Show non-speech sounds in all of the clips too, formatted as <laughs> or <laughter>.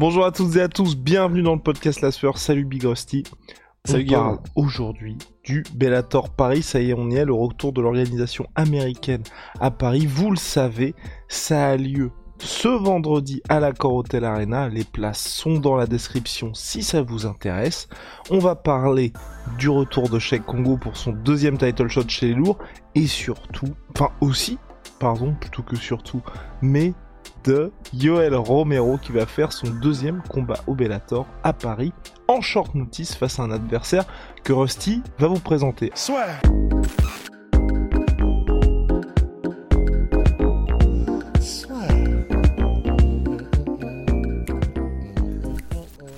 Bonjour à toutes et à tous, bienvenue dans le podcast La Sueur. Salut Big Rusty. Salut on aujourd'hui du Bellator Paris. Ça y est, on y est, le retour de l'organisation américaine à Paris. Vous le savez, ça a lieu ce vendredi à l'Accor Hotel Arena. Les places sont dans la description si ça vous intéresse. On va parler du retour de Sheikh Congo pour son deuxième title shot chez les lourds et surtout, enfin aussi, pardon, plutôt que surtout, mais de Yoel Romero qui va faire son deuxième combat au Bellator à Paris en short notice face à un adversaire que Rusty va vous présenter. soit.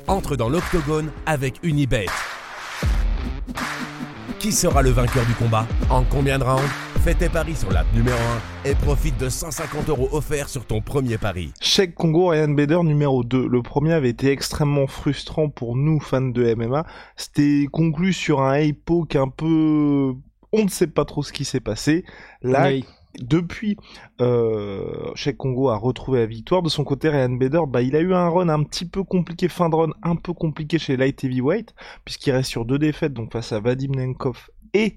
entre dans l'octogone avec Unibet. Qui sera le vainqueur du combat? En combien de rounds? Fais tes paris sur l'app numéro 1 et profite de 150 euros offerts sur ton premier pari. Sheikh Congo, Ryan Bader numéro 2. Le premier avait été extrêmement frustrant pour nous fans de MMA. C'était conclu sur un hypo un peu... On ne sait pas trop ce qui s'est passé. Là, Oui. depuis, euh, Congo a retrouvé la victoire. De son côté, Ryan Bader, bah, il a eu un run un petit peu compliqué, fin de run un peu compliqué chez Light Heavyweight, puisqu'il reste sur deux défaites, donc face à Vadim Nenkov et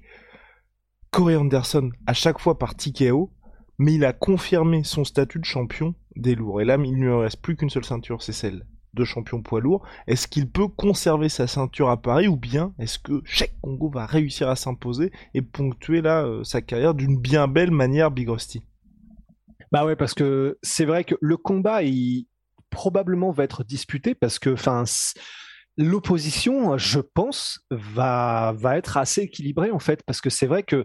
Corey Anderson, à chaque fois par TKO. Mais il a confirmé son statut de champion des lourds. Et là, il ne lui reste plus qu'une seule ceinture, c'est celle de champion poids lourd. Est-ce qu'il peut conserver sa ceinture à Paris ou bien est-ce que Sheikh Congo va réussir à s'imposer et ponctuer là euh, sa carrière d'une bien belle manière, Big Rusty? Bah ouais, parce que c'est vrai que le combat, il probablement va être disputé parce que, enfin, l'opposition, je pense, va, va être assez équilibrée en fait, parce que c'est vrai que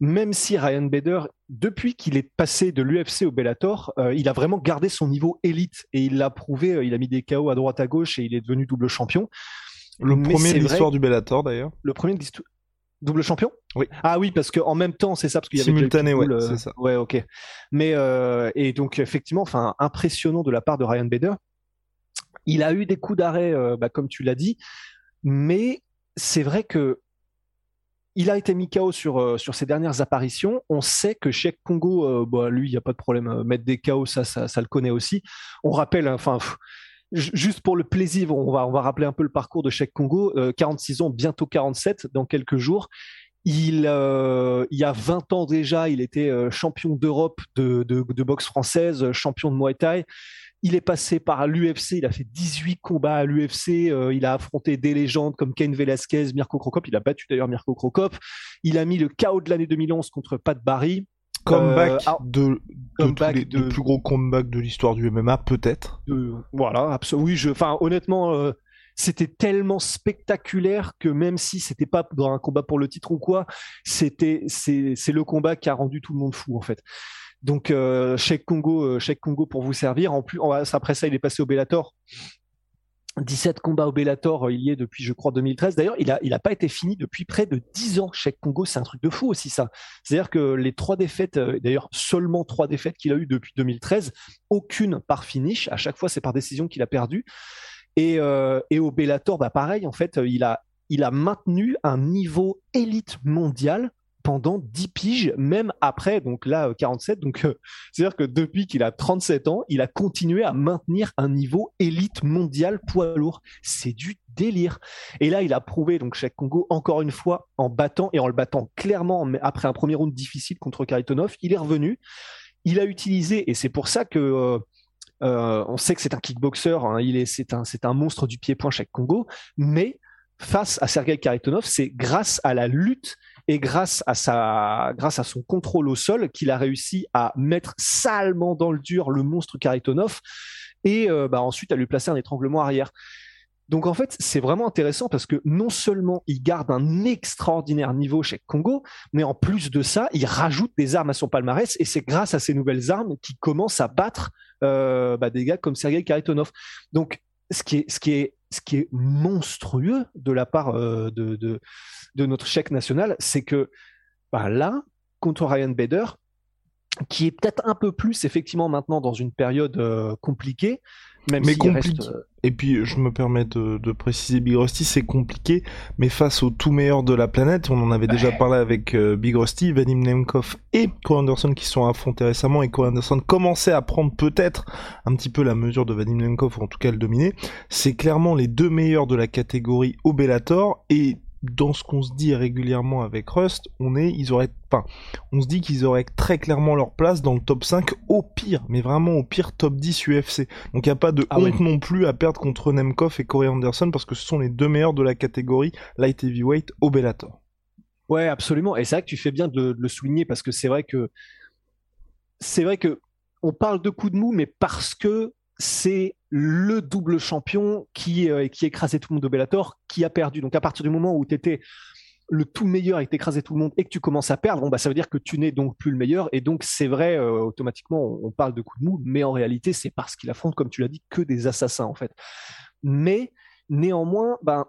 même si Ryan Bader, depuis qu'il est passé de l'UFC au Bellator, euh, il a vraiment gardé son niveau élite et il l'a prouvé. euh, il a mis des KO à droite à gauche et il est devenu double champion. Le Mais premier de l'histoire du Bellator d'ailleurs. Le premier de l'histoire- double champion? Oui. Ah oui, parce qu'en même temps, c'est ça, parce qu'il y avait Simultané, ouais, euh, c'est ça. Ouais, ok. Mais et donc effectivement, enfin impressionnant de la part de Ryan Bader. Il a eu des coups d'arrêt, euh, bah, comme tu l'as dit, mais c'est vrai que il a été mis KO sur, euh, sur ses dernières apparitions. On sait que Sheikh Congo, euh, bah, lui, il n'y a pas de problème. Mettre des KO, ça, ça, ça le connaît aussi. On rappelle, hein, enfin, juste pour le plaisir, on va, on va rappeler un peu le parcours de Sheikh Congo. Euh, 46 ans, bientôt 47 dans quelques jours. Il, y a 20 ans déjà, il était champion d'Europe de, de, de boxe française, champion de Muay Thai. Il est passé par l'UFC, il a fait 18 combats à l'UFC, euh, il a affronté des légendes comme Ken Velasquez, Mirko Crocop, il a battu d'ailleurs Mirko Crocop. Il a mis le KO de l'année 2011 contre Pat Barry. Comeback Euh, de, de comeback tous les, de- le plus gros comeback de l'histoire du MMA, peut-être. Euh, voilà, absolument. Oui, je, enfin, honnêtement, euh, c'était tellement spectaculaire que même si c'était pas dans un combat pour le titre ou quoi, c'était, c'est, c'est le combat qui a rendu tout le monde fou en fait. Donc, euh, euh, Congo pour vous servir. En plus, après ça, il est passé au Bellator. 17 combats au Bellator, euh, il y est depuis, je crois, 2013. D'ailleurs, il a, il a pas été fini depuis près de 10 ans. Sheikh Congo, c'est un truc de fou aussi, ça. C'est-à-dire que les trois défaites, euh, d'ailleurs, seulement trois défaites qu'il a eues depuis 2013, aucune par finish. À chaque fois, c'est par décision qu'il a perdu. Et, au Bellator, bah pareil, en fait, il a, il a maintenu un niveau élite mondial pendant 10 piges, même après, donc là, euh, 47. Donc, euh, c'est-à-dire que depuis qu'il a 37 ans, il a continué à maintenir un niveau élite mondial poids lourd. C'est du délire. Et là, il a prouvé, donc, Cheikh Congo, encore une fois, en battant et en le battant clairement, après un premier round difficile contre Karitonov, il est revenu. Il a utilisé, et c'est pour ça que euh, euh, on sait que c'est un kickboxer, hein, il est, c'est un, c'est un monstre du pied-point Cheikh Congo, mais face à Sergei Karitonov, c'est grâce à la lutte et grâce à sa, grâce à son contrôle au sol qu'il a réussi à mettre salement dans le dur le monstre Karitonov et euh, bah, ensuite à lui placer un étranglement arrière. Donc en fait, c'est vraiment intéressant parce que non seulement il garde un extraordinaire niveau chez Congo, mais en plus de ça, il rajoute des armes à son palmarès et c'est grâce à ces nouvelles armes qu'il commence à battre euh, bah, des gars comme Sergei Karitonov. Donc ce qui est, monstrueux de la part euh, de, notre chèque national, c'est que bah, là, contre Ryan Bader, qui est peut-être un peu plus effectivement maintenant dans une période euh, compliquée, même mais compliqué. reste, euh, Et puis, je me permets de, de préciser, Big Rusty, c'est compliqué, mais face au tout meilleur de la planète, on en avait déjà parlé avec euh, Big Rusty, Vadim Nemkov et Cole Anderson qui sont affrontés récemment, et Cole Anderson commençait à prendre peut-être un petit peu la mesure de Vadim Nemkov, ou en tout cas le dominer. C'est clairement les deux meilleurs de la catégorie au Bellator, et dans ce qu'on se dit régulièrement avec Rust, on est, ils auraient, enfin, on se dit qu'ils auraient très clairement leur place dans le top 5 au pire, mais vraiment au pire top 10 UFC. Donc il n'y a pas de Ah honte non plus à perdre contre Nemkov et Corey Anderson parce que ce sont les deux meilleurs de la catégorie light heavyweight au Bellator. Ouais, absolument. Et c'est vrai que tu fais bien de, de le souligner parce que c'est vrai que c'est vrai que on parle de coup de mou, mais parce que c'est le double champion qui, euh, qui écrasait tout le monde au Bellator, qui a perdu. Donc à partir du moment où tu étais le tout meilleur et que t'écrasais tout le monde et que tu commences à perdre, bah ça veut dire que tu n'es donc plus le meilleur et donc c'est vrai euh, automatiquement on, on parle de coup de mou, mais en réalité c'est parce qu'il affronte comme tu l'as dit que des assassins en fait. Mais néanmoins, ben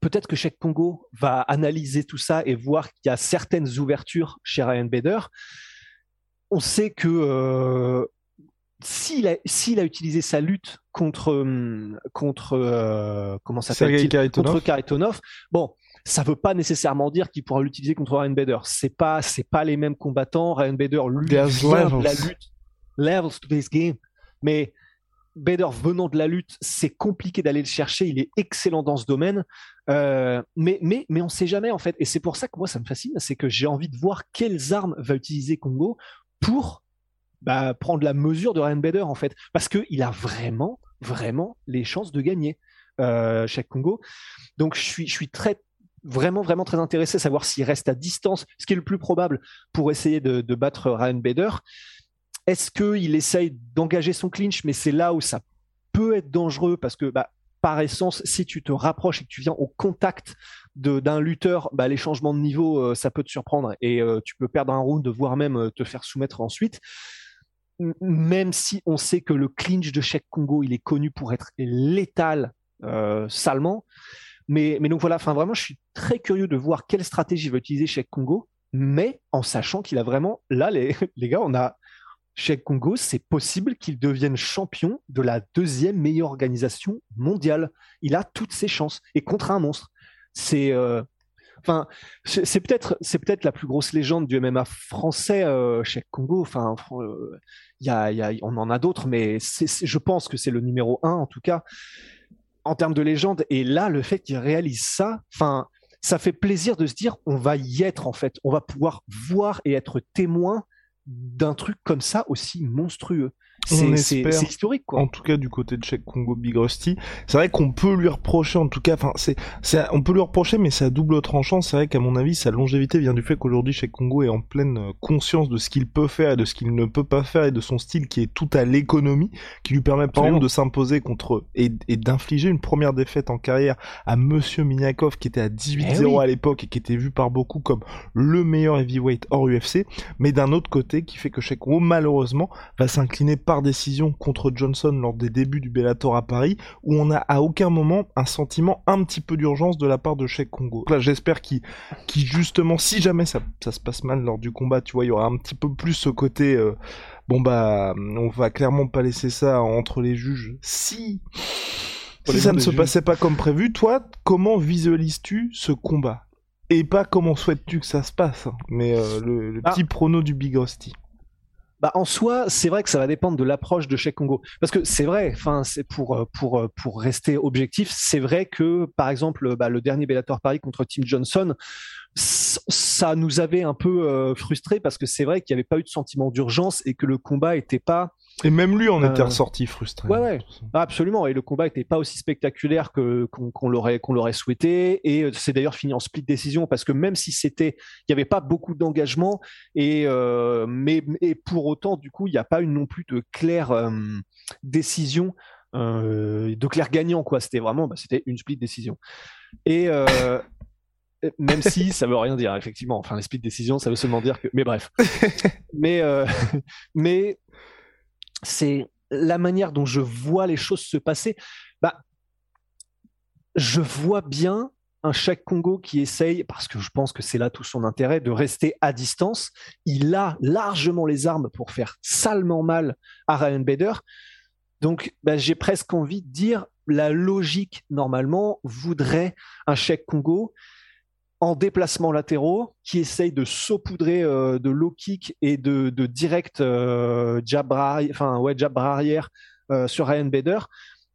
peut-être que Cheikh Congo va analyser tout ça et voir qu'il y a certaines ouvertures chez Ryan Bader. On sait que euh, s'il a, s'il a utilisé sa lutte contre hum, contre euh, comment ça s'appelle contre Karitonov, bon, ça veut pas nécessairement dire qu'il pourra l'utiliser contre Ryan Bader. C'est pas c'est pas les mêmes combattants. Ryan Bader lui vient de la lutte, levels to this game, mais Bader venant de la lutte, c'est compliqué d'aller le chercher. Il est excellent dans ce domaine, Euh, mais mais mais on sait jamais en fait. Et c'est pour ça que moi ça me fascine, c'est que j'ai envie de voir quelles armes va utiliser Congo pour bah, prendre la mesure de Ryan Bader en fait, parce que il a vraiment vraiment les chances de gagner euh, Congo. Donc je suis je suis très vraiment vraiment très intéressé à savoir s'il reste à distance, ce qui est le plus probable pour essayer de, battre Ryan Bader. Est-ce qu'il essaye d'engager son clinch, mais c'est là où ça peut être dangereux parce que bah, par essence, si tu te rapproches et que tu viens au contact d'un lutteur, bah, les changements de niveau, euh, ça peut te surprendre et euh, tu peux perdre un round, voire même euh, te faire soumettre ensuite. Même si on sait que le clinch de Cheikh Congo, il est connu pour être létal euh, salement. Mais, mais donc voilà, enfin vraiment, je suis très curieux de voir quelle stratégie va utiliser Cheikh Congo, mais en sachant qu'il a vraiment, là, les, <laughs> les gars, on a Cheikh Congo, c'est possible qu'il devienne champion de la deuxième meilleure organisation mondiale. Il a toutes ses chances et contre un monstre. C'est, euh, enfin, c'est peut-être, la plus grosse légende du MMA français, euh, Cheikh Congo. Enfin, on en a d'autres, mais je pense que c'est le numéro un en tout cas en termes de légende. Et là, le fait qu'il réalise ça, ça fait plaisir de se dire, on va y être en fait, on va pouvoir voir et être témoin d'un truc comme ça aussi monstrueux. C'est historique quoi. En tout cas, du côté de Cheikh Congo Big Rusty, c'est vrai qu'on peut lui reprocher, en tout cas, enfin, c'est, on peut lui reprocher, mais c'est à double tranchant. C'est vrai qu'à mon avis, sa longévité vient du fait qu'aujourd'hui, Cheikh Congo est en pleine euh, conscience de ce qu'il peut faire et de ce qu'il ne peut pas faire et de son style qui est tout à l'économie, qui lui permet par exemple de s'imposer contre et, et d'infliger une première défaite en carrière à Monsieur Miniakov qui était à 18-0 Eh oui. à l'époque et qui était vu par beaucoup comme le meilleur heavyweight hors UFC, mais d'un autre côté qui fait que Cheikh Congo malheureusement va s'incliner par décision contre Johnson lors des débuts du Bellator à Paris, où on a à aucun moment un sentiment un petit peu d'urgence de la part de Cheikh Congo. Là, j'espère qu'il, justement, si jamais ça, ça se passe mal lors du combat, tu vois, il y aura un petit peu plus ce côté, euh, bon bah, on va clairement pas laisser ça entre les juges. Si, si ça ne se juges. passait pas comme prévu, toi, comment visualises-tu ce combat? Et pas comment souhaites-tu que ça se passe, hein, mais euh, le, le Ah. petit prono du Big Rusty. Bah, en soi, c'est vrai que ça va dépendre de l'approche de Cheikh Congo. Parce que c'est vrai, enfin, euh, euh, pour rester objectif, c'est vrai que, par exemple, bah, le dernier Bellator Paris contre Tim Johnson, ça nous avait un peu euh, frustré parce que c'est vrai qu'il n'y avait pas eu de sentiment d'urgence et que le combat était pas Et même lui en était Euh, ressorti frustré. Ouais, ouais. Ah, absolument. Et le combat n'était pas aussi spectaculaire que qu'on l'aurait qu'on l'aurait souhaité. Et euh, c'est d'ailleurs fini en split décision parce que même si c'était, il n'y avait pas beaucoup d'engagement et euh, mais et pour autant du coup il n'y a pas eu non plus de claire euh, décision euh, de clair gagnant quoi. C'était vraiment, bah, c'était une split décision. Et même si ça veut rien dire effectivement. Enfin, les split décisions, ça veut seulement dire que. Mais bref. <laughs> mais <laughs> mais c'est la manière dont je vois les choses se passer. Bah, je vois bien un Cheikh Congo qui essaye, parce que je pense que c'est là tout son intérêt, de rester à distance. Il a largement les armes pour faire salement mal à Ryan Bader. Donc, bah, j'ai presque envie de dire, la logique, normalement, voudrait un Cheikh Congo en déplacement latéraux qui essaye de saupoudrer euh, de low kick et de, direct euh, jab, enfin, ouais, jab arrière euh, sur Ryan Bader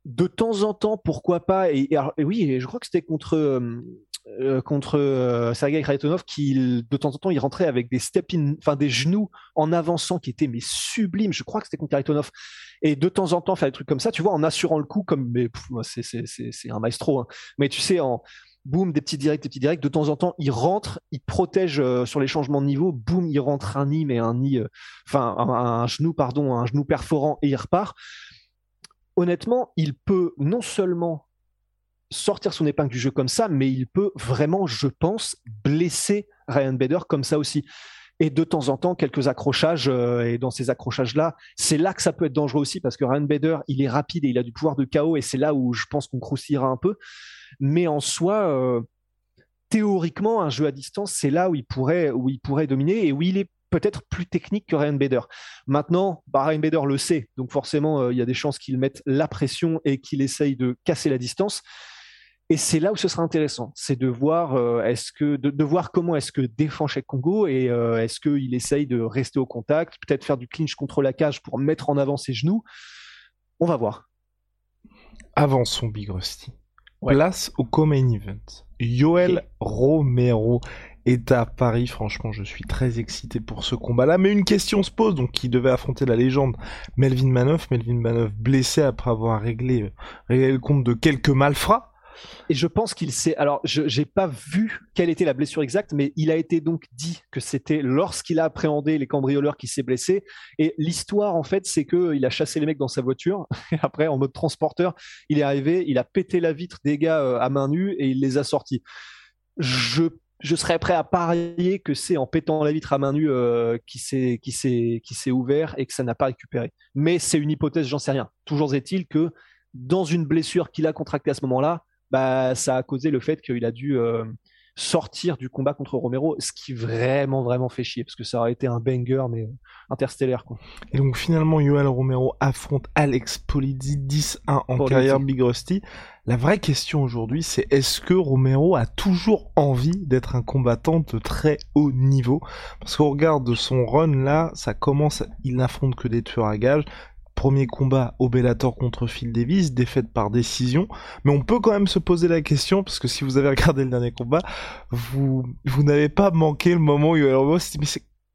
de temps en temps, pourquoi pas et, oui, je crois que c'était contre euh, contre Sergei Kraitonov qui de temps en temps il rentrait avec des step in, enfin des genoux en avançant qui étaient mais sublimes. Je crois que c'était contre Kraitonov et de temps en temps faire des trucs comme ça, tu vois, en assurant le coup comme c'est un maestro. Hein. Mais tu sais en boum, des petits directs, des petits directs. De temps en temps, il rentre, il protège sur les changements de niveau. Boum, il rentre un nid, mais un nid, enfin un, un, genou, pardon, un genou perforant et il repart honnêtement, il peut non seulement sortir son épingle du jeu comme ça, mais il peut vraiment, je pense, blesser Ryan Bader comme ça aussi. Et de temps en temps, quelques accrochages, euh, et dans ces accrochages-là, c'est là que ça peut être dangereux aussi, parce que Ryan Bader, il est rapide et il a du pouvoir de chaos, et c'est là où je pense qu'on croustillera un peu. Mais en soi, euh, théoriquement, un jeu à distance, c'est là où il pourrait, où il pourrait dominer et où il est peut-être plus technique que Ryan Bader. Maintenant, bah, Ryan Bader le sait, donc forcément, euh, il y a des chances qu'il mette la pression et qu'il essaye de casser la distance. Et c'est là où ce sera intéressant, c'est de voir euh, est-ce que de, voir comment est-ce que défend Cheikh Congo et euh, est-ce qu'il essaye de rester au contact, peut-être faire du clinch contre la cage pour mettre en avant ses genoux. On va voir. Avançons Big Rusty. Place au Common Event. Yoel Romero est à Paris. Franchement, je suis très excité pour ce combat-là. Mais une question se pose, donc qui devait affronter la légende Melvin Manoff. Melvin Manoff blessé après avoir réglé, réglé le compte de quelques malfrats. Et je pense qu'il s'est. Alors, je n'ai pas vu quelle était la blessure exacte, mais il a été donc dit que c'était lorsqu'il a appréhendé les cambrioleurs qui s'est blessé. Et l'histoire, en fait, c'est que il a chassé les mecs dans sa voiture. Et <laughs> après, en mode transporteur, il est arrivé, il a pété la vitre des gars euh, à main nue et il les a sortis. Je je serais prêt à parier que c'est en pétant la vitre à main nue euh, qui s'est qui qui s'est ouvert et que ça n'a pas récupéré. Mais c'est une hypothèse, j'en sais rien. Toujours est-il que dans une blessure qu'il a contractée à ce moment-là, bah, ça a causé le fait qu'il a dû euh, sortir du combat contre Romero, ce qui vraiment vraiment fait chier parce que ça aurait été un banger mais euh, interstellaire quoi. Et donc finalement Yoel Romero affronte Alex Polizzi 10-1 en carrière Big Rusty. La vraie question aujourd'hui c'est est-ce que Romero a toujours envie d'être un combattant de très haut niveau? Parce qu'on regarde son run là, ça commence, il n'affronte que des tueurs à gages, Premier combat au contre Phil Davis, défaite par décision. Mais on peut quand même se poser la question, parce que si vous avez <laughs> regardé le dernier combat, vous, vous n'avez pas manqué le moment où il y a mais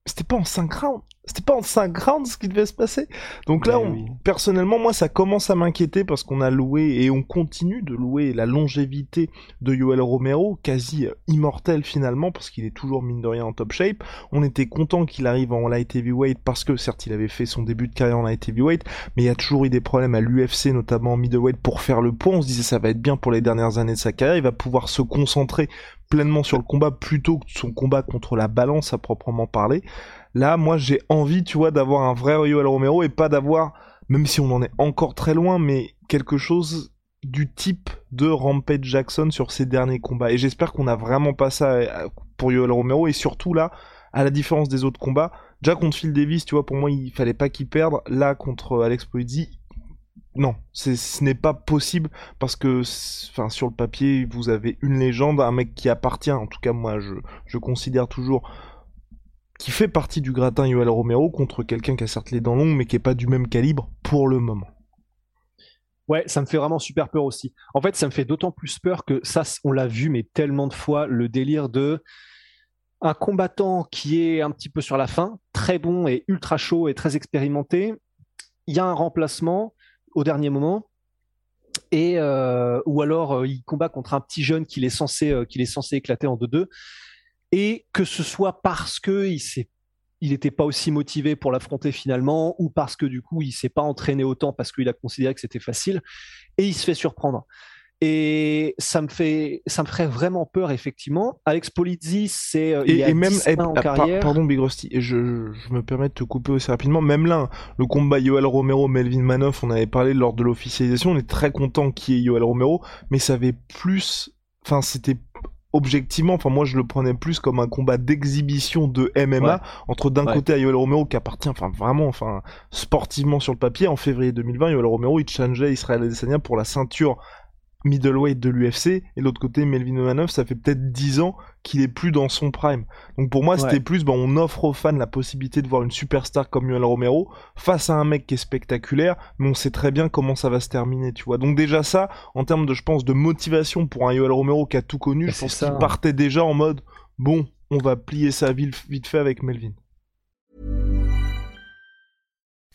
c'était pas en 5 rounds c'était pas en 5 rounds ce qui devait se passer. Donc là, ben personnellement, moi, ça commence à m'inquiéter parce qu'on a loué et on continue de louer la longévité de Yoel Romero, quasi euh, immortel finalement, parce qu'il est toujours mine de rien en top shape. On était content qu'il arrive en light heavyweight parce que certes, il avait fait son début de carrière en light heavyweight, mais il y a toujours eu des problèmes à l'UFC, notamment en middleweight, pour faire le point. On se disait ça va être bien pour les dernières années de sa carrière. Il va pouvoir se concentrer pleinement sur le combat plutôt que son combat contre la balance à proprement parler. Là, moi, j'ai envie, tu vois, d'avoir un vrai Yoel Romero et pas d'avoir, même si on en est encore très loin, mais quelque chose du type de Rampage Jackson sur ses derniers combats. Et j'espère qu'on a vraiment pas ça euh, pour Yoel Romero et surtout là, à la différence des autres combats, déjà contre Phil Davis, tu vois, pour moi, il fallait pas qu'il perde. Là, contre Alex Polizzi, non, ce n'est pas possible parce que, sur le papier, vous avez une légende, un mec qui appartient, en tout cas moi, je, je considère toujours qui fait partie du gratin Yoel Romero contre quelqu'un qui a certes les dents longues mais qui est pas du même calibre pour le moment. Ouais, ça me fait vraiment super peur aussi. En fait, ça me fait d'autant plus peur que ça, on l'a vu, mais tellement de fois, le délire de un combattant qui est un petit peu sur la fin, très bon et ultra chaud et très expérimenté. Il y a un remplacement au dernier moment, et euh, ou alors euh, il combat contre un petit jeune qu'il est censé euh, qu'il est censé éclater en 2-2 et que ce soit parce que il s'est il n'était pas aussi motivé pour l'affronter finalement, ou parce que du coup il s'est pas entraîné autant parce qu'il a considéré que c'était facile, et il se fait surprendre. Et ça me fait, ça me ferait vraiment peur effectivement. Alex Polizzi, c'est euh, il Et, a et même, 10 eh, en ah, par- carrière. pardon Big Rusty, et je, je me permets de te couper aussi rapidement, même là, le combat Yoel Romero, Melvin Manoff, on avait parlé lors de l'officialisation, on est très content qu'il y ait Yoel Romero, mais ça avait plus, enfin c'était objectivement, enfin moi je le prenais plus comme un combat d'exhibition de MMA Ouais. entre d'un Ouais. côté à Yoel Romero qui appartient, enfin vraiment, enfin sportivement sur le papier, en février 2020, Yoel Romero il challengeait Israël Adesanya pour la ceinture middleweight de l'UFC et l'autre côté Melvin Manov ça fait peut-être 10 ans qu'il est plus dans son prime. Donc pour moi c'était plus ben, on offre aux fans la possibilité de voir une superstar comme Yoel Romero face à un mec qui est spectaculaire mais on sait très bien comment ça va se terminer tu vois. Donc déjà ça en termes de je pense de motivation pour un Yoel Romero qui a tout connu Bah, je pense qu'il partait déjà en mode bon on va plier sa ville vite fait avec Melvin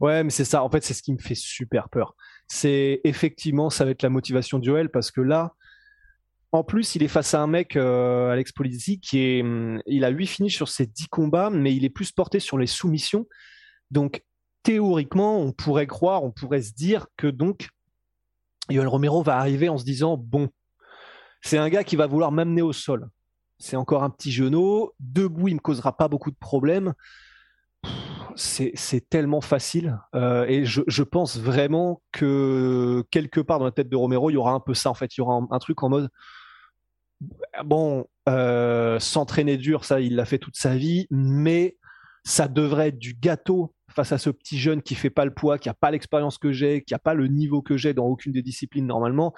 Ouais, mais c'est ça. En fait, c'est ce qui me fait super peur. C'est effectivement, ça va être la motivation de Joel parce que là, en plus, il est face à un mec, euh, Alex Polizzi, qui est, hum, il a 8 finishes sur ses 10 combats, mais il est plus porté sur les soumissions. Donc, théoriquement, on pourrait croire, on pourrait se dire que donc, Yoel Romero va arriver en se disant, bon, c'est un gars qui va vouloir m'amener au sol. C'est encore un petit genou. Debout, il me causera pas beaucoup de problèmes c'est tellement facile Euh, et je, pense vraiment que quelque part dans la tête de Romero il y aura un peu ça en fait. Il y aura un, un truc en mode bon euh, s'entraîner dur ça il l'a fait toute sa vie mais ça devrait être du gâteau face à ce petit jeune qui fait pas le poids qui a pas l'expérience que j'ai qui a pas le niveau que j'ai dans aucune des disciplines normalement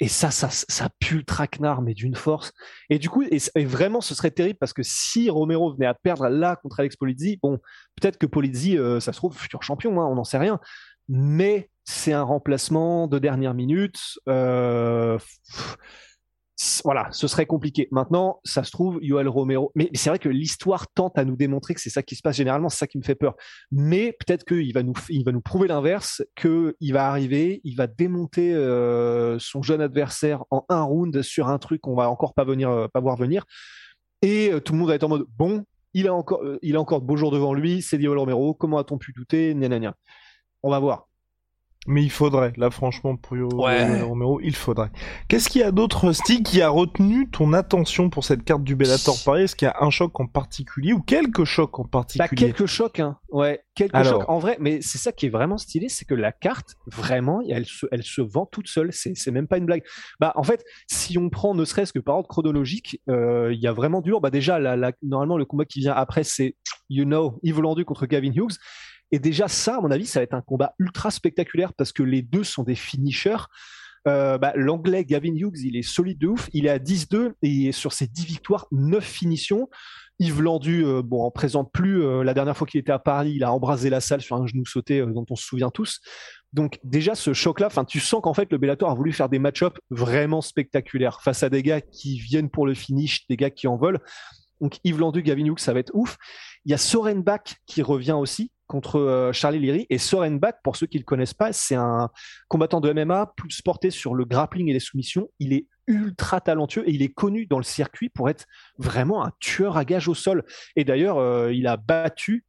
et ça, ça, ça pue le traquenard, mais d'une force. Et du coup, et, vraiment, ce serait terrible parce que si Romero venait à perdre là contre Alex Polizzi, bon, peut-être que Polizzi, euh, ça se trouve, futur champion, hein, on n'en sait rien. Mais c'est un remplacement de dernière minute. Euh, voilà, ce serait compliqué. Maintenant, ça se trouve, Yoel Romero. Mais c'est vrai que l'histoire tente à nous démontrer que c'est ça qui se passe généralement, c'est ça qui me fait peur. Mais peut-être qu'il va nous, il va nous prouver l'inverse, qu'il va arriver, il va démonter euh, son jeune adversaire en un round sur un truc qu'on va encore pas venir, euh, pas voir venir. Et euh, tout le monde va être en mode bon, il a encore, il a encore de beaux jours devant lui. C'est Yoel Romero. Comment a-t-on pu douter? On va voir. Mais il faudrait, là franchement, pour Ouais. Romero, il faudrait. Qu'est-ce qu'il y a d'autre, Rusty, qui a retenu ton attention pour cette carte du Bellator Paris? Est-ce qu'il y a un choc en particulier ou quelques chocs en Bah, particulier? quelques chocs, hein. Ouais, quelques Alors. chocs. En vrai, mais c'est ça qui est vraiment stylé, c'est que la carte, vraiment, elle se, elle se vend toute seule. C'est, c'est même pas une blague. Bah, en fait, si on prend ne serait-ce que par ordre chronologique, euh, il y a vraiment dur. Bah, déjà, la, la- normalement, le combat qui vient après, c'est, you know, Yves Landu contre Gavin Hughes. Et déjà, ça, à mon avis, ça va être un combat ultra spectaculaire parce que les deux sont des finishers. Euh, bah, L'anglais Gavin Hughes, il est solide de ouf. Il est à 10-2 et sur ses 10 victoires, 9 finitions. Yves Landu, euh, bon, en présente plus. Euh, la dernière fois qu'il était à Paris, il a embrasé la salle sur un genou sauté euh, dont on se souvient tous. Donc déjà ce choc-là, tu sens qu'en fait le Bellator a voulu faire des match-ups vraiment spectaculaires face à des gars qui viennent pour le finish, des gars qui en veulent. Donc Yves Landu, Gavin Hughes, ça va être ouf. Il y a Soren Bach qui revient aussi contre euh, Charlie Leary. Et Soren Bach, pour ceux qui le connaissent pas, c'est un combattant de MMA plus porté sur le grappling et les soumissions. Il est ultra talentueux et il est connu dans le circuit pour être vraiment un tueur à gage au sol. Et d'ailleurs, euh, il a battu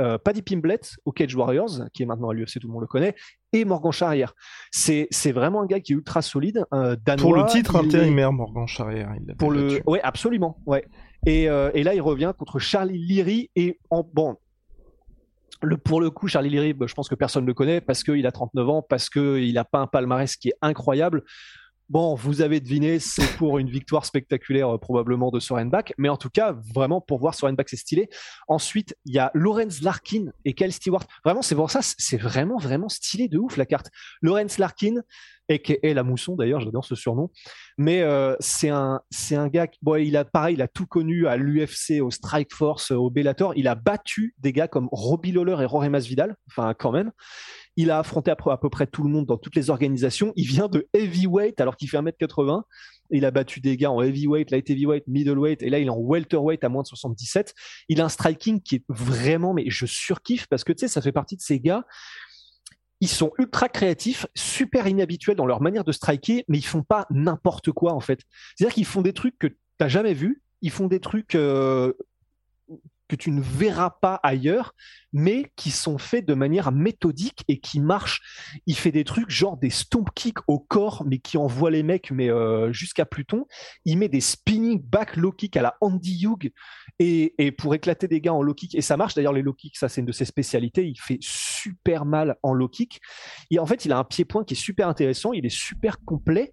euh, Paddy Pimblett au Cage Warriors, qui est maintenant à l'UFC, tout le monde le connaît, et Morgan Charrière. C'est c'est vraiment un gars qui est ultra solide, euh, danois. Pour le titre est- intérimaire, Morgan Charrière. Il pour le ouais absolument ouais et, euh, et là il revient contre Charlie Leary et en bon le, pour le coup, Charlie Leary, bah, je pense que personne ne le connaît parce qu'il a 39 ans, parce qu'il n'a pas un palmarès qui est incroyable. Bon, vous avez deviné, c'est pour une victoire spectaculaire euh, probablement de Sorenbach, mais en tout cas, vraiment pour voir Sorenbach, c'est stylé. Ensuite, il y a Lorenz Larkin et Kyle Stewart. Vraiment, c'est pour ça, c'est vraiment, vraiment stylé de ouf la carte. Lorenz Larkin, et la mousson d'ailleurs, j'adore ce surnom. Mais euh, c'est un, gars qui, il a pareil, il a tout connu à l'UFC, au Strike Force, au Bellator. Il a battu des gars comme Robbie Lawler et Rory Masvidal, enfin quand même. Il a affronté à peu, près tout le monde dans toutes les organisations. Il vient de heavyweight alors qu'il fait 1m80. Il a battu des gars en heavyweight, light heavyweight, middleweight, et là il est en welterweight à moins de 77. Il a un striking qui est vraiment, mais je surkiffe parce que tu sais, ça fait partie de ces gars ils sont ultra créatifs, super inhabituels dans leur manière de striker, mais ils font pas n'importe quoi en fait. C'est-à-dire qu'ils font des trucs que tu n'as jamais vus, ils font des trucs euh, que tu ne verras pas ailleurs, mais qui sont faits de manière méthodique et qui marchent. Il fait des trucs genre des stomp kicks au corps, mais qui envoient les mecs mais euh, jusqu'à Pluton. Il met des spinning back low kicks à la Andy Hugh et, pour éclater des gars en low kick. Et ça marche d'ailleurs les low kicks, ça c'est une de ses spécialités. Il fait super mal en low kick. Et en fait, il a un pied-point qui est super intéressant. Il est super complet.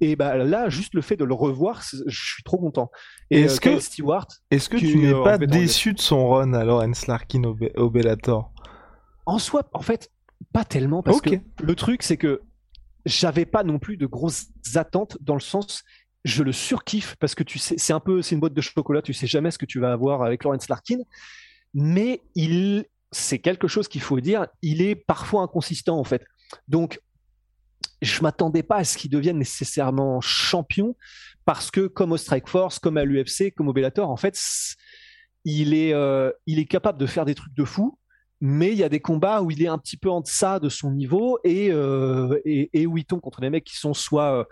Et bah là, juste le fait de le revoir, je suis trop content. Et est-ce euh, que Stewart, est-ce que tu n'es pas déçu de son run à Lawrence Larkin au, Bellator? En soi, en fait, pas tellement parce que le truc c'est que j'avais pas non plus de grosses attentes dans le sens je le surkiffe parce que tu sais c'est un peu c'est une boîte de chocolat tu sais jamais ce que tu vas avoir avec Lawrence Larkin mais il c'est quelque chose qu'il faut dire il est parfois inconsistant en fait. Donc je m'attendais pas à ce qu'il devienne nécessairement champion parce que comme au Strike Force, comme à l'UFC, comme au Bellator, en fait, il est, euh, il est capable de faire des trucs de fou, mais il y a des combats où il est un petit peu en deçà de son niveau et, euh, et, où il tombe contre des mecs qui sont soit euh,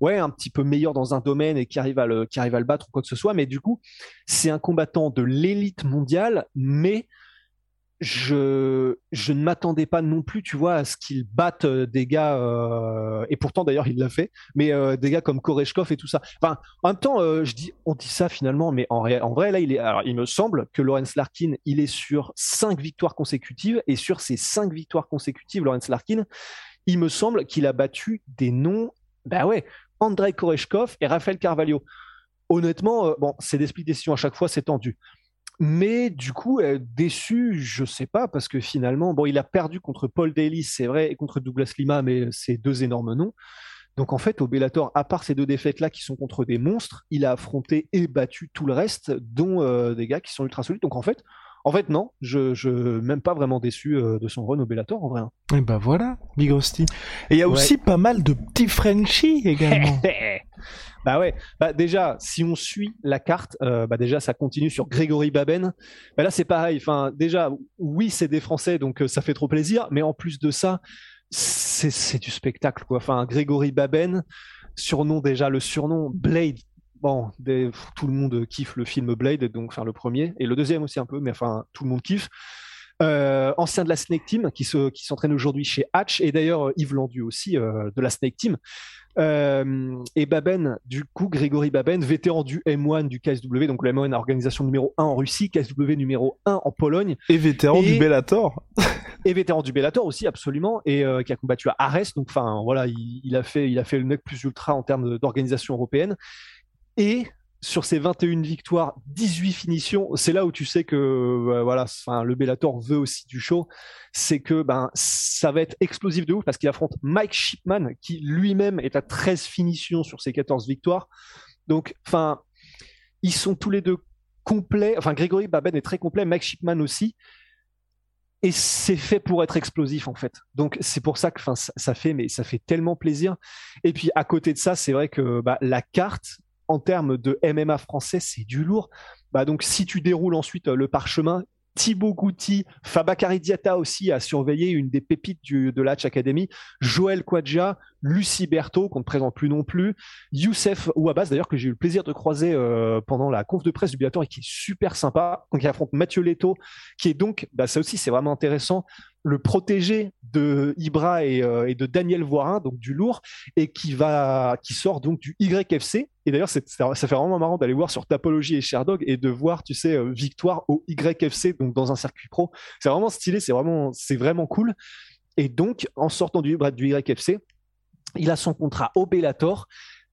ouais un petit peu meilleurs dans un domaine et qui arrivent à le qui arrivent à le battre ou quoi que ce soit, mais du coup c'est un combattant de l'élite mondiale, mais je, ne m'attendais pas non plus, tu vois, à ce qu'il batte euh, des gars, euh, et pourtant d'ailleurs il l'a fait, mais euh, des gars comme Koreshkov et tout ça. En même temps, je dis, on dit ça finalement, mais en, en vrai, là, il me semble que Lawrence Larkin, il est sur cinq victoires consécutives, et sur ces cinq victoires consécutives, Lawrence Larkin, il me semble qu'il a battu des noms, bah ouais, Andrei Koreshkov et Rafael Carvalho. Honnêtement, bon, c'est des split décisions à chaque fois, c'est tendu. Mais du coup, déçu, je sais pas, parce que finalement, bon, il a perdu contre Paul Daly, c'est vrai, et contre Douglas Lima, mais c'est deux énormes noms. Donc en fait, au Bellator, à part ces deux défaites-là qui sont contre des monstres, il a affronté et battu tout le reste, dont euh, des gars qui sont ultra solides. Donc en fait, en fait, non, je, je même pas vraiment déçu euh, de son run au Bellator en vrai. Hein. Et bah voilà, Big Rusty. Et il y a aussi pas mal de petits Frenchies également. <laughs> bah ouais, bah déjà, si on suit la carte, euh, bah déjà ça continue sur Grégory Baben. Bah là c'est pareil, enfin déjà, oui c'est des Français donc euh, ça fait trop plaisir, mais en plus de ça, c'est du spectacle quoi. Enfin Grégory Baben, surnom déjà le surnom Blade bon, tout le monde kiffe le film Blade, donc faire le premier, et le deuxième aussi un peu, mais enfin tout le monde kiffe. Euh, ancien de la Snake Team, qui se, qui s'entraîne aujourd'hui chez Hatch, et d'ailleurs Yves Landu aussi euh, de la Snake Team. Euh, et Baben, du coup, Grégory Baben, vétéran du M1 du KSW, donc le M1 organisation numéro 1 en Russie, KSW numéro 1 en Pologne. Et vétéran du Bellator. et vétéran du Bellator aussi, absolument, et qui a combattu à Arès, donc enfin voilà, il, il, a fait, il a fait le mec plus ultra en termes d'organisation européenne. Et sur ces 21 victoires, 18 finitions, c'est là où tu sais que euh, voilà, enfin, le Bellator veut aussi du show. C'est que ben ça va être explosif de ouf parce qu'il affronte Mike Shipman qui lui-même est à 13 finitions sur ses 14 victoires. Donc, enfin, ils sont tous les deux complets. Enfin, Grégory Baben est très complet, Mike Shipman aussi. Et c'est fait pour être explosif en fait. Donc c'est pour ça que ça, ça fait mais ça fait tellement plaisir. Et puis à côté de ça, c'est vrai que bah, la carte en termes de MMA français, c'est du lourd. Bah donc si tu déroules ensuite euh, le parchemin, Thibaut Gouti, Fabakari Diata aussi a surveillé une des pépites de l'Hatch Academy, Joël Quadja, Lucie Berthaud, qu'on ne présente plus non plus, Youssef Ouabas, d'ailleurs, que j'ai eu le plaisir de croiser euh, pendant la conf de presse du Bellator et qui est super sympa. Donc, il affronte Mathieu Leto, qui est donc, bah, ça aussi, c'est vraiment intéressant, le protégé de Ibra euh, et, de Daniel Voirin, donc du lourd, et qui va, qui sort donc du YFC. Et d'ailleurs, ça fait vraiment marrant d'aller voir sur Tapology et Sherdog et de voir, tu sais, euh, victoire au YFC, donc dans un circuit pro. C'est vraiment stylé, c'est vraiment, c'est vraiment cool. Et donc, en sortant du, du YFC, il a son contrat au Bellator.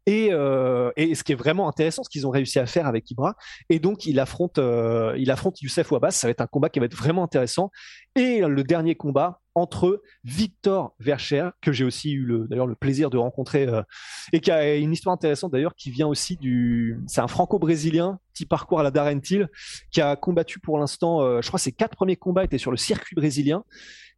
Et, euh, et, ce qui est vraiment intéressant, ce qu'ils ont réussi à faire avec Ibra, et donc il affronte, euh, il affronte Youssef Ouabbas. Ça va être un combat qui va être vraiment intéressant. Et le dernier combat entre Victor Vercher, que j'ai aussi eu le, d'ailleurs le plaisir de rencontrer, euh, et qui a une histoire intéressante d'ailleurs, qui vient aussi du, c'est un franco-brésilien, petit parcours à la Darren Till, qui a combattu pour l'instant, je crois, ses quatre premiers combats étaient sur le circuit brésilien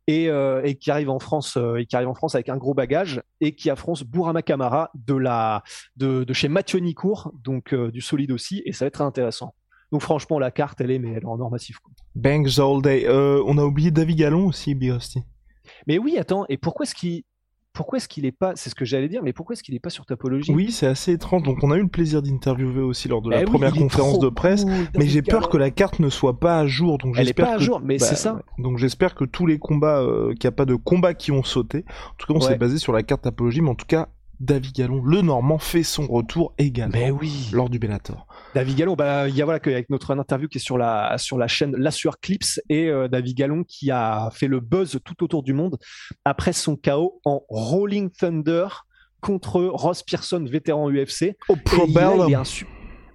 et, euh, et, qui arrive en France euh, et qui arrive en France avec un gros bagage et qui affronte Bourama Kamara de la de, de chez Mathieu Nicourt donc euh, du solide aussi et ça va être très intéressant. Donc franchement la carte elle est mais elle est en or massif quoi. Banks all day. On a oublié David Gallon aussi Birosti. Mais oui attends et pourquoi est-ce qu'il pourquoi est-ce qu'il n'est pas, c'est ce que j'allais dire, mais pourquoi est-ce qu'il n'est pas sur Topologie? Oui, c'est assez étrange. Donc on a eu le plaisir d'interviewer aussi lors de la eh première conférence de presse, mais j'ai peur que la carte ne soit pas à jour. Donc Elle n'est pas à jour, mais c'est bah, ça. Donc j'espère que tous les combats, euh, qu'il n'y a pas de combats qui ont sauté. En tout cas, on s'est basé sur la carte Topologie, mais en tout cas, David Gallon, le Normand, fait son retour également mais oui. lors du Bellator. David Gallon, bah, il y a voilà avec notre interview qui est sur la sur la chaîne La Sueur Clips et euh, David Gallon qui a fait le buzz tout autour du monde après son KO en Rolling Thunder contre Ross Pearson, vétéran UFC. Au Pro Bellum.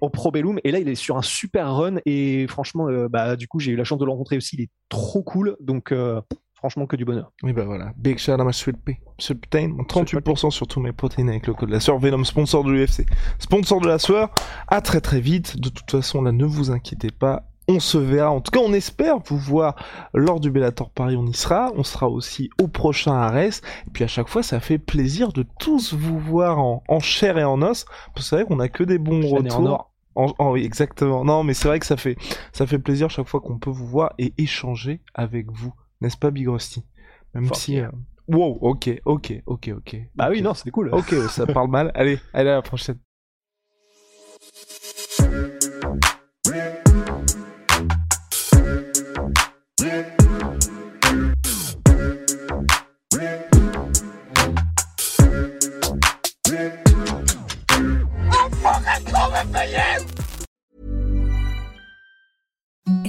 Au Pro Bellum. Et là, il est sur un super run. Et franchement, euh, bah, du coup, j'ai eu la chance de le rencontrer aussi. Il est trop cool. Donc, euh, franchement que du bonheur. Oui, bah voilà. Big shout à ma Sweet Pea. Sweet Protein, 38% sur tous mes protéines avec le code de la sueur. Venom, sponsor de l'UFC. Sponsor de la sueur. À très très vite. De toute façon, là, ne vous inquiétez pas. On se verra. En tout cas, on espère vous voir lors du Bellator Paris. On y sera. On sera aussi au prochain Ares. Et puis à chaque fois, ça fait plaisir de tous vous voir en, chair et en os. Vous savez qu'on a que des bons retours. En, en, oui, exactement. Non, mais c'est vrai que ça fait, ça fait plaisir chaque fois qu'on peut vous voir et échanger avec vous. N'est-ce pas, Big Rusty? Même si. Euh, wow, ok, ok, ok, ok. Bah oui, non, c'était cool. Ok, ça parle mal. <laughs> Allez, allez à la prochaine.